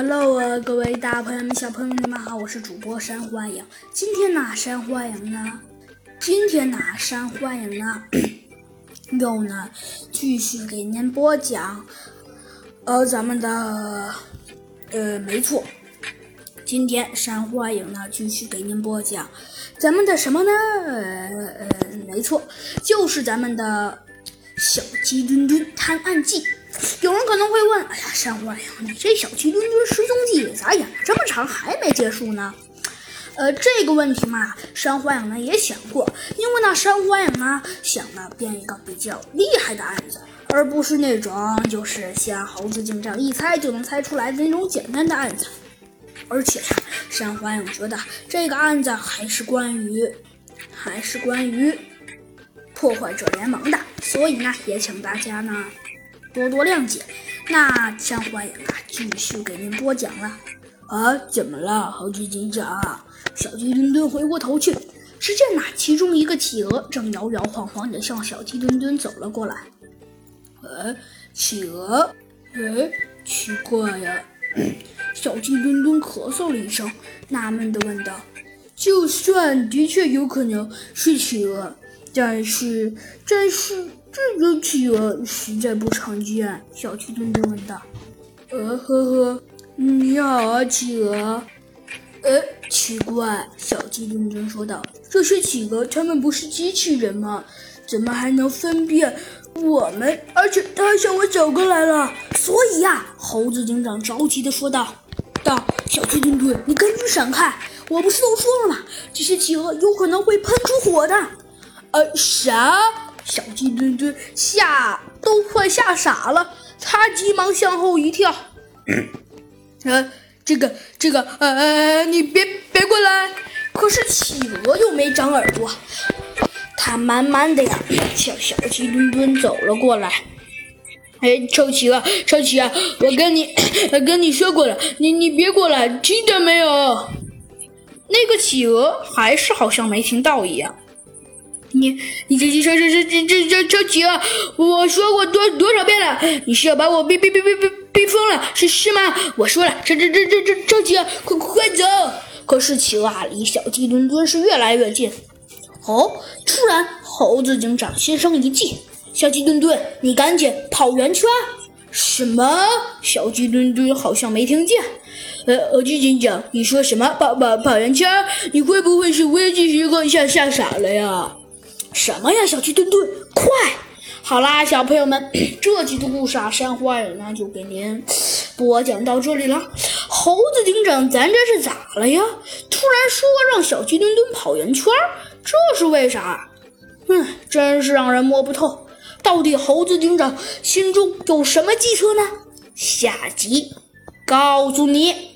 Hello 啊，各位大朋友们、小朋友们，你们好，我是主播山欢迎。今天呢，山欢迎呢，今天呢，山欢迎呢，又呢，继续给您播讲，呃，咱们的，呃，没错，今天山欢迎呢，继续给您播讲咱们的什么呢？呃，没错，就是咱们的小鸡墩墩探案记。有人可能会问：“哎呀，山花呀，你这小鸡墩墩失踪记咋演了这么长还没结束呢？”呃，这个问题嘛，山花影呢也想过，因为呢，山花影呢想呢编一个比较厉害的案子，而不是那种就是像猴子警长一猜就能猜出来的那种简单的案子。而且呀，山花影觉得这个案子还是关于，还是关于破坏者联盟的，所以呢，也请大家呢。多多谅解。那山花影啊，继续给您播讲了。啊，怎么了，猴子警长？小鸡墩墩回过头去，只见呐，其中一个企鹅正摇摇晃晃地向小鸡墩墩走了过来。呃，企鹅？哎，奇怪呀！小鸡墩墩咳嗽了一声，纳闷地问道：“就算的确有可能是企鹅，但是，但是……”这个企鹅实在不常见，小鸡墩墩问道。呃呵呵，你好啊，企鹅。呃，奇怪，小鸡墩墩说道。这些企鹅，它们不是机器人吗？怎么还能分辨我们？而且它还向我走过来了。所以呀，猴子警长着急的说道：“道，小鸡墩墩，你赶紧闪开！我不是都说了吗？这些企鹅有可能会喷出火的。”呃，啥？小鸡墩墩吓都快吓傻了，他急忙向后一跳。呃，这个这个呃，你别别过来！可是企鹅又没长耳朵，它慢慢的呀向小鸡墩墩走了过来。哎，臭企鹅，臭企鹅，我跟你 跟你说过了，你你别过来，听见没有？那个企鹅还是好像没听到一样。你你这这这这这这这这企鹅，我说过多多少遍了，你是要把我逼逼逼逼逼逼疯了是是吗？我说了，这这这这这这企鹅，快快走！可是企鹅啊，离小鸡墩墩是越来越近。哦，突然猴子警长心生一计，小鸡墩墩，你赶紧跑圆圈！什么？小鸡墩墩好像没听见。呃，猴子警长，你说什么？跑跑跑圆圈？你会不会是危机时刻吓吓傻了呀？什么呀，小鸡墩墩，快！好啦，小朋友们，这集的故事啊，山花影呢就给您播讲到这里了。猴子警长，咱这是咋了呀？突然说让小鸡墩墩跑圆圈，这是为啥？嗯，真是让人摸不透。到底猴子警长心中有什么计策呢？下集告诉你。